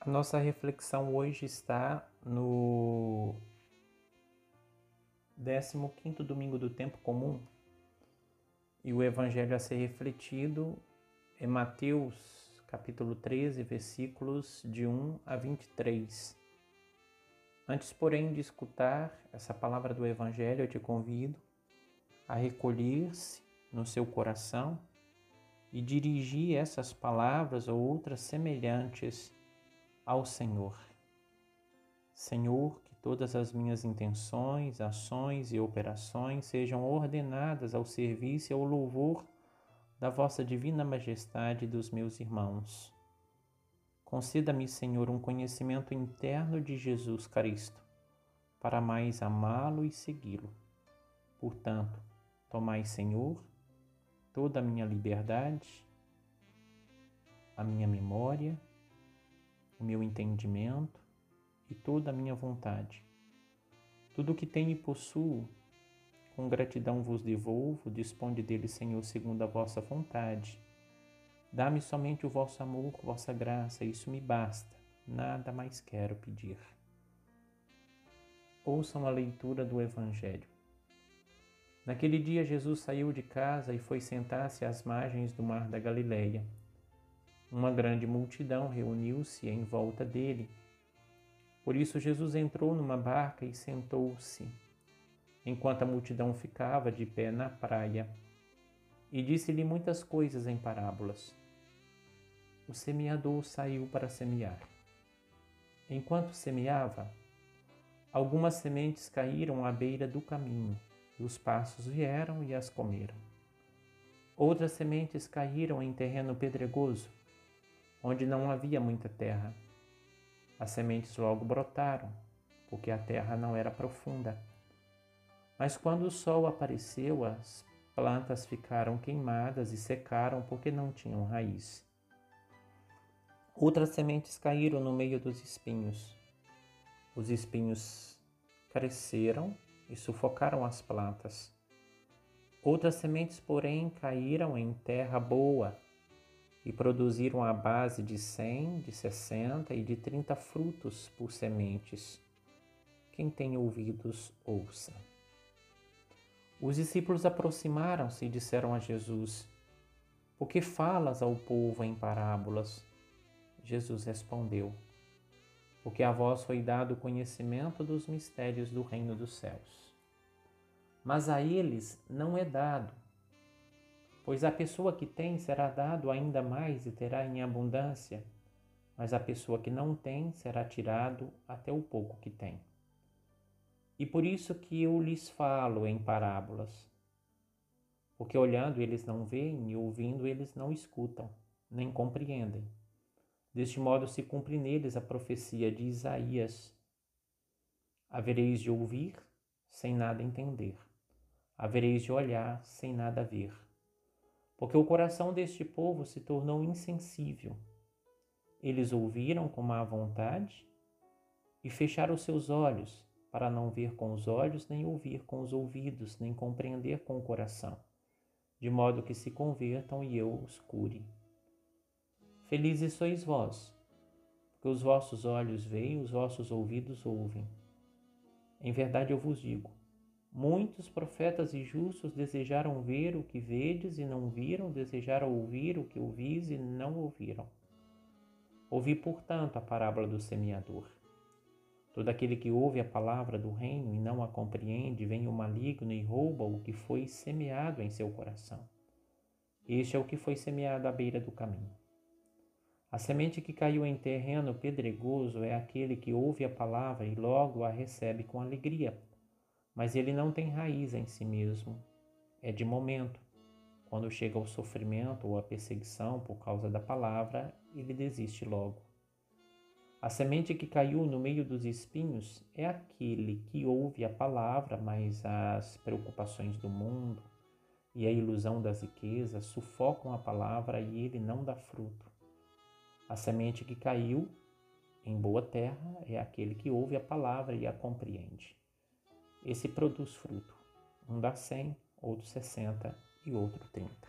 A nossa reflexão hoje está no 15 domingo do tempo comum e o evangelho a ser refletido é Mateus, capítulo 13, versículos de 1 a 23. Antes, porém, de escutar essa palavra do evangelho, eu te convido a recolher-se no seu coração e dirigir essas palavras ou outras semelhantes ao Senhor. Senhor, que todas as minhas intenções, ações e operações sejam ordenadas ao serviço e ao louvor da vossa divina majestade e dos meus irmãos. Conceda-me, Senhor, um conhecimento interno de Jesus Cristo, para mais amá-lo e segui-lo. Portanto, tomai, Senhor, toda a minha liberdade, a minha memória, o meu entendimento e toda a minha vontade. Tudo o que tenho e possuo, com gratidão vos devolvo, disponde dele, Senhor, segundo a vossa vontade. Dá-me somente o vosso amor, vossa graça, isso me basta, nada mais quero pedir. Ouçam a leitura do Evangelho. Naquele dia, Jesus saiu de casa e foi sentar-se às margens do mar da Galileia. Uma grande multidão reuniu-se em volta dele. Por isso, Jesus entrou numa barca e sentou-se, enquanto a multidão ficava de pé na praia, e disse-lhe muitas coisas em parábolas. O semeador saiu para semear. Enquanto semeava, algumas sementes caíram à beira do caminho, e os passos vieram e as comeram. Outras sementes caíram em terreno pedregoso, onde não havia muita terra. As sementes logo brotaram, porque a terra não era profunda. Mas quando o sol apareceu, as plantas ficaram queimadas e secaram porque não tinham raiz. Outras sementes caíram no meio dos espinhos. Os espinhos cresceram e sufocaram as plantas. Outras sementes, porém, caíram em terra boa e produziram a base de cem, de sessenta e de trinta frutos por sementes. Quem tem ouvidos, ouça. Os discípulos aproximaram-se e disseram a Jesus: Por que falas ao povo em parábolas? Jesus respondeu: Porque a vós foi dado o conhecimento dos mistérios do reino dos céus. Mas a eles não é dado Pois a pessoa que tem será dado ainda mais e terá em abundância, mas a pessoa que não tem será tirado até o pouco que tem. E por isso que eu lhes falo em parábolas, porque olhando eles não veem e ouvindo eles não escutam, nem compreendem. Deste modo se cumpre neles a profecia de Isaías: Havereis de ouvir sem nada entender, havereis de olhar sem nada ver porque o coração deste povo se tornou insensível. Eles ouviram com má vontade e fecharam seus olhos para não ver com os olhos, nem ouvir com os ouvidos, nem compreender com o coração, de modo que se convertam e eu os cure. Felizes sois vós, porque os vossos olhos veem, os vossos ouvidos ouvem. Em verdade eu vos digo, Muitos profetas e justos desejaram ver o que vedes e não viram, desejaram ouvir o que ouvis e não ouviram. Ouvi, portanto, a parábola do semeador. Todo aquele que ouve a palavra do reino e não a compreende, vem o maligno e rouba o que foi semeado em seu coração. Este é o que foi semeado à beira do caminho. A semente que caiu em terreno pedregoso é aquele que ouve a palavra e logo a recebe com alegria mas ele não tem raiz em si mesmo. É de momento. Quando chega o sofrimento ou a perseguição por causa da palavra, ele desiste logo. A semente que caiu no meio dos espinhos é aquele que ouve a palavra, mas as preocupações do mundo e a ilusão das riquezas sufocam a palavra e ele não dá fruto. A semente que caiu em boa terra é aquele que ouve a palavra e a compreende esse produz fruto. Um dá cem, outro sessenta e outro trinta.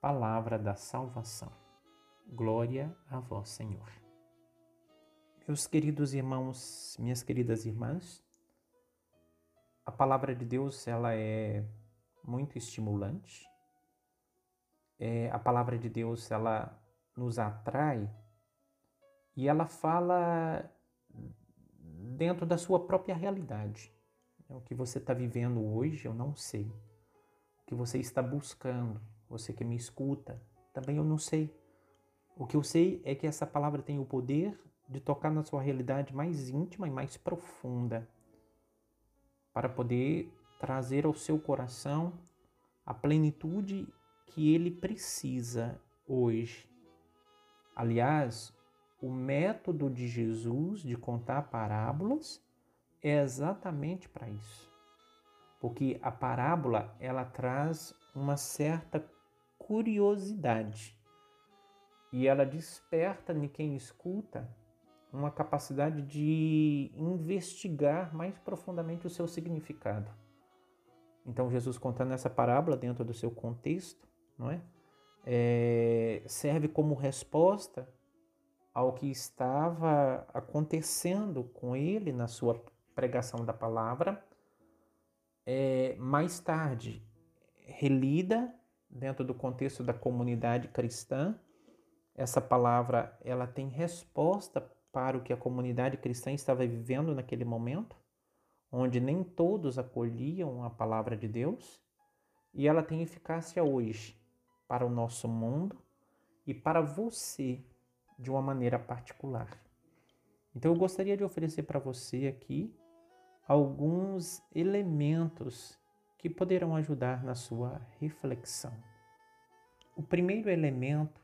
Palavra da salvação. Glória a vós, Senhor. Meus queridos irmãos, minhas queridas irmãs, a palavra de Deus ela é muito estimulante. É, a palavra de Deus ela nos atrai e ela fala dentro da sua própria realidade. O que você está vivendo hoje, eu não sei. O que você está buscando, você que me escuta, também eu não sei. O que eu sei é que essa palavra tem o poder de tocar na sua realidade mais íntima e mais profunda, para poder trazer ao seu coração a plenitude que ele precisa hoje. Aliás, o método de Jesus de contar parábolas é exatamente para isso. Porque a parábola, ela traz uma certa curiosidade e ela desperta em quem escuta uma capacidade de investigar mais profundamente o seu significado. Então, Jesus contando essa parábola dentro do seu contexto, não é? é serve como resposta ao que estava acontecendo com ele na sua pregação da palavra. É, mais tarde, relida dentro do contexto da comunidade cristã, essa palavra ela tem resposta para o que a comunidade cristã estava vivendo naquele momento, onde nem todos acolhiam a palavra de Deus, e ela tem eficácia hoje para o nosso mundo e para você de uma maneira particular. Então eu gostaria de oferecer para você aqui alguns elementos que poderão ajudar na sua reflexão. O primeiro elemento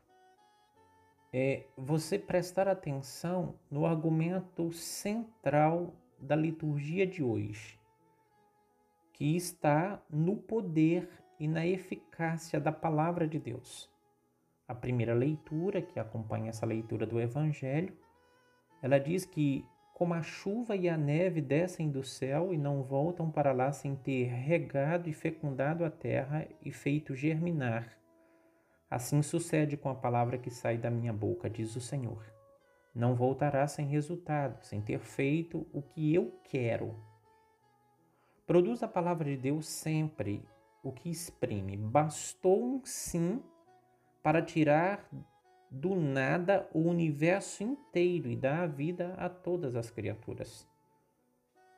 é você prestar atenção no argumento central da liturgia de hoje, que está no poder e na eficácia da palavra de Deus. A primeira leitura, que acompanha essa leitura do Evangelho, ela diz que, como a chuva e a neve descem do céu e não voltam para lá sem ter regado e fecundado a terra e feito germinar, Assim sucede com a palavra que sai da minha boca, diz o Senhor. Não voltará sem resultado, sem ter feito o que eu quero. Produz a palavra de Deus sempre o que exprime. Bastou um sim para tirar do nada o universo inteiro e dar a vida a todas as criaturas.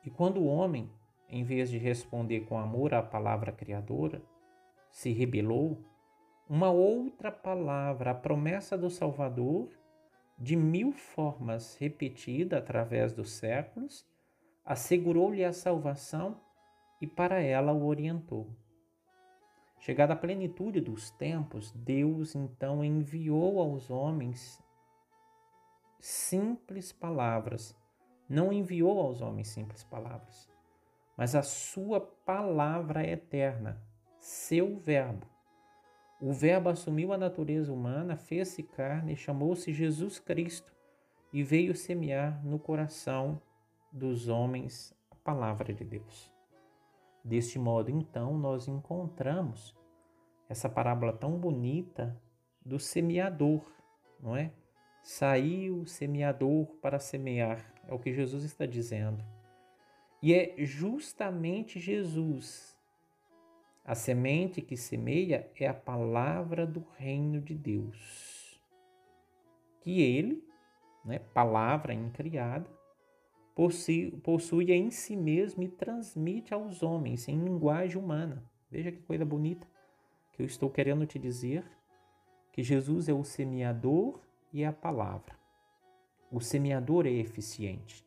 E quando o homem, em vez de responder com amor à palavra criadora, se rebelou, uma outra palavra, a promessa do Salvador, de mil formas repetida através dos séculos, assegurou-lhe a salvação e para ela o orientou. Chegada a plenitude dos tempos, Deus então enviou aos homens simples palavras. Não enviou aos homens simples palavras, mas a sua palavra eterna, seu Verbo, o Verbo assumiu a natureza humana, fez-se carne, chamou-se Jesus Cristo e veio semear no coração dos homens a palavra de Deus. Deste modo, então, nós encontramos essa parábola tão bonita do semeador, não é? Saiu o semeador para semear, é o que Jesus está dizendo. E é justamente Jesus a semente que semeia é a palavra do reino de Deus, que ele, né, palavra incriada, possui, possui em si mesmo e transmite aos homens em linguagem humana. Veja que coisa bonita que eu estou querendo te dizer, que Jesus é o semeador e a palavra. O semeador é eficiente.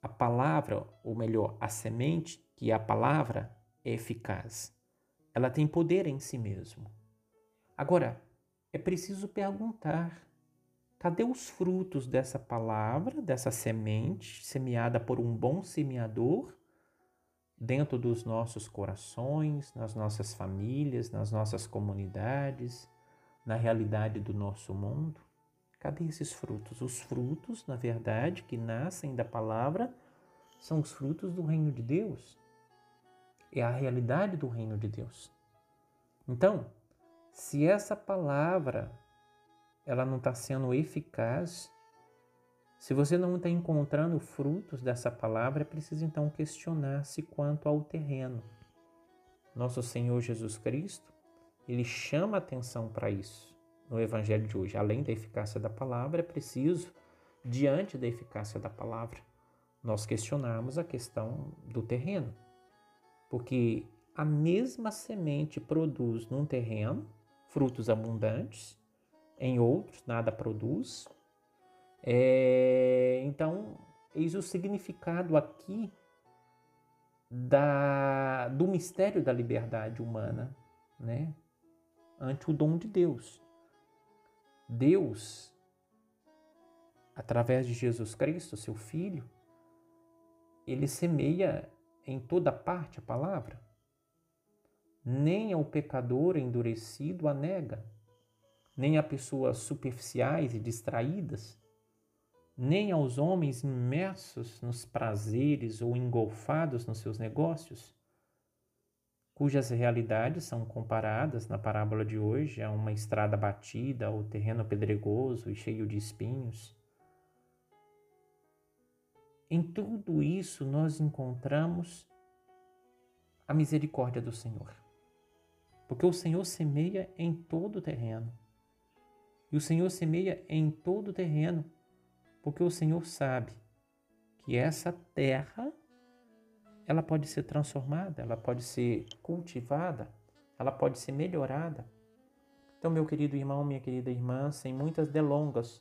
A palavra, ou melhor, a semente, que é a palavra, é eficaz. Ela tem poder em si mesmo. Agora, é preciso perguntar: cadê os frutos dessa palavra, dessa semente semeada por um bom semeador dentro dos nossos corações, nas nossas famílias, nas nossas comunidades, na realidade do nosso mundo? Cadê esses frutos? Os frutos, na verdade, que nascem da palavra, são os frutos do reino de Deus é a realidade do reino de Deus. Então, se essa palavra ela não está sendo eficaz, Se você não está encontrando frutos dessa palavra, é preciso então questionar-se quanto ao terreno. Nosso Senhor Jesus Cristo, ele chama atenção para isso no Evangelho de hoje. Além da eficácia da palavra, é preciso, diante da eficácia da palavra, nós questionarmos a questão do terreno. Porque a mesma semente produz num terreno frutos abundantes, em outros nada produz. É, então, eis o significado aqui da, do mistério da liberdade humana, né? Ante o dom de Deus. Deus, através de Jesus Cristo, seu Filho, ele semeia em toda parte a palavra. Nem ao pecador endurecido a nega, nem a pessoas superficiais e distraídas, nem aos homens imersos nos prazeres ou engolfados nos seus negócios, cujas realidades são comparadas na parábola de hoje a uma estrada batida ou terreno pedregoso e cheio de espinhos. Em tudo isso nós encontramos a misericórdia do Senhor. Porque o Senhor semeia em todo o terreno. E o Senhor semeia em todo o terreno porque o Senhor sabe que essa terra ela pode ser transformada, ela pode ser cultivada, ela pode ser melhorada. Então, meu querido irmão, minha querida irmã, sem muitas delongas,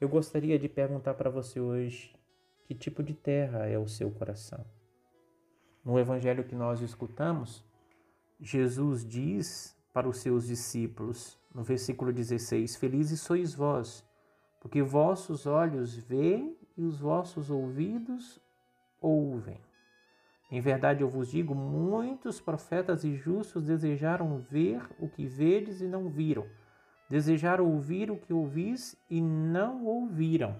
eu gostaria de perguntar para você hoje que tipo de terra é o seu coração. No evangelho que nós escutamos, Jesus diz para os seus discípulos, no versículo 16: Felizes sois vós, porque vossos olhos veem e os vossos ouvidos ouvem. Em verdade eu vos digo: muitos profetas e justos desejaram ver o que vedes e não viram, desejaram ouvir o que ouvis e não ouviram.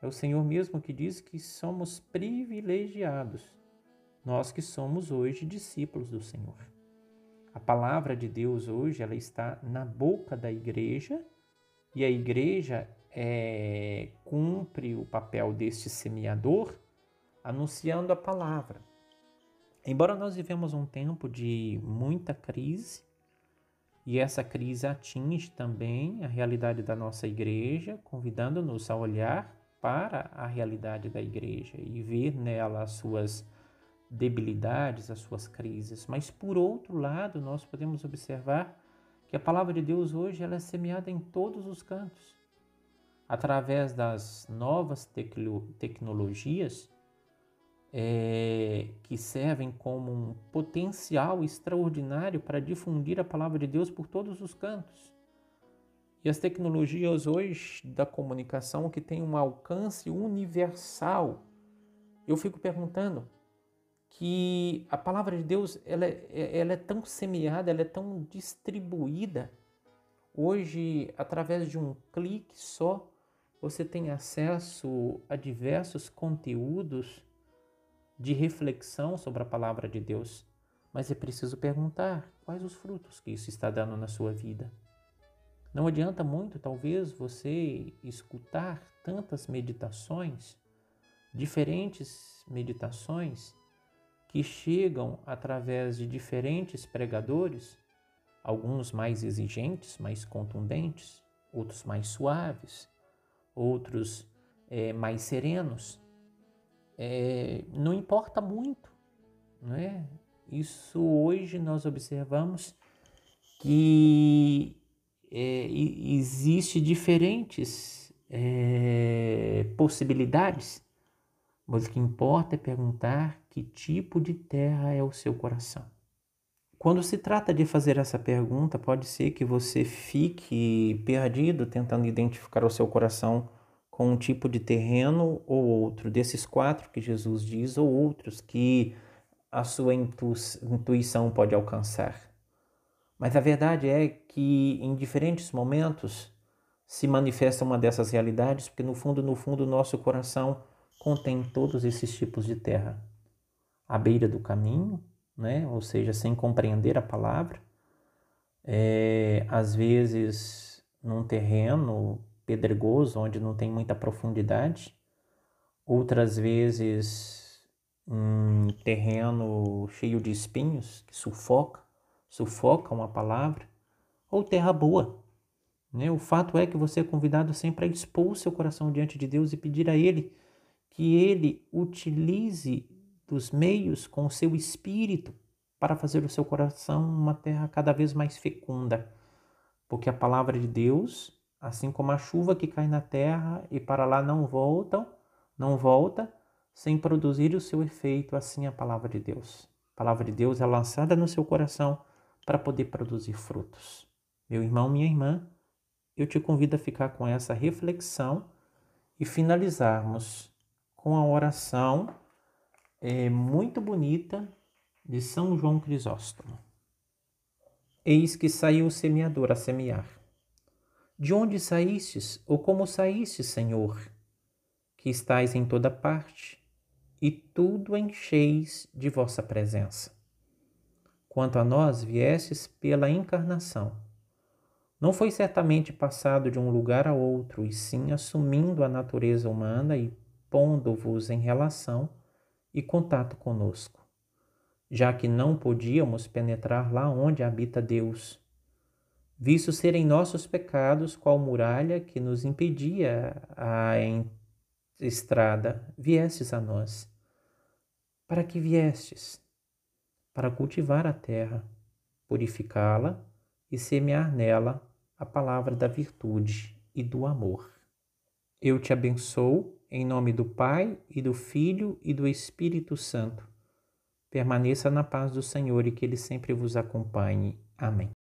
É o Senhor mesmo que diz que somos privilegiados, nós que somos hoje discípulos do Senhor. A palavra de Deus hoje ela está na boca da igreja e a igreja é, cumpre o papel deste semeador anunciando a palavra. Embora nós vivemos um tempo de muita crise, e essa crise atinge também a realidade da nossa igreja, convidando-nos a olhar para a realidade da igreja e ver nela as suas debilidades, as suas crises. Mas por outro lado, nós podemos observar que a palavra de Deus hoje ela é semeada em todos os cantos através das novas tecnologias é, que servem como um potencial extraordinário para difundir a palavra de Deus por todos os cantos. E as tecnologias hoje da comunicação que têm um alcance universal. Eu fico perguntando que a palavra de Deus ela é, ela é tão semeada, ela é tão distribuída. Hoje, através de um clique só, você tem acesso a diversos conteúdos de reflexão sobre a palavra de Deus, mas é preciso perguntar quais os frutos que isso está dando na sua vida. Não adianta muito, talvez, você escutar tantas meditações, diferentes meditações, que chegam através de diferentes pregadores, alguns mais exigentes, mais contundentes, outros mais suaves, outros é, mais serenos. É, não importa muito, não é? Isso hoje nós observamos que é, existe diferentes é, possibilidades, mas o que importa é perguntar que tipo de terra é o seu coração. Quando se trata de fazer essa pergunta, pode ser que você fique perdido tentando identificar o seu coração com um tipo de terreno ou outro, desses quatro que Jesus diz, ou outros que a sua intuição pode alcançar. Mas a verdade é que em diferentes momentos se manifesta uma dessas realidades, porque no fundo, no fundo, o nosso coração contém todos esses tipos de terra. À beira do caminho, né? ou seja, sem compreender a palavra, é, às vezes num terreno pedregoso, onde não tem muita profundidade, outras vezes um terreno cheio de espinhos que sufoca, sufocam a palavra, ou terra boa. Né? O fato é que você é convidado sempre a expor seu coração diante de Deus e pedir a Ele que Ele utilize dos meios com o seu espírito para fazer o seu coração uma terra cada vez mais fecunda. Porque a palavra de Deus, assim como a chuva que cai na terra e para lá não voltam, não volta sem produzir o seu efeito, assim a palavra de Deus. A palavra de Deus é lançada no seu coração para poder produzir frutos. Meu irmão, minha irmã, eu te convido a ficar com essa reflexão e finalizarmos com a oração é, muito bonita de São João Crisóstomo. Eis que saiu o semeador a semear. De onde saístes, ou como saístes, Senhor? que estais em toda parte, e tudo encheis de vossa presença. Quanto a nós, viestes pela encarnação. Não foi certamente passado de um lugar a outro, e sim assumindo a natureza humana e pondo-vos em relação e contato conosco, já que não podíamos penetrar lá onde habita Deus, visto serem nossos pecados qual muralha que nos impedia a estrada, viestes a nós. Para que viestes? Para cultivar a terra, purificá-la e semear nela a palavra da virtude e do amor. Eu te abençoo em nome do Pai e do Filho e do Espírito Santo. Permaneça na paz do Senhor e que Ele sempre vos acompanhe. Amém.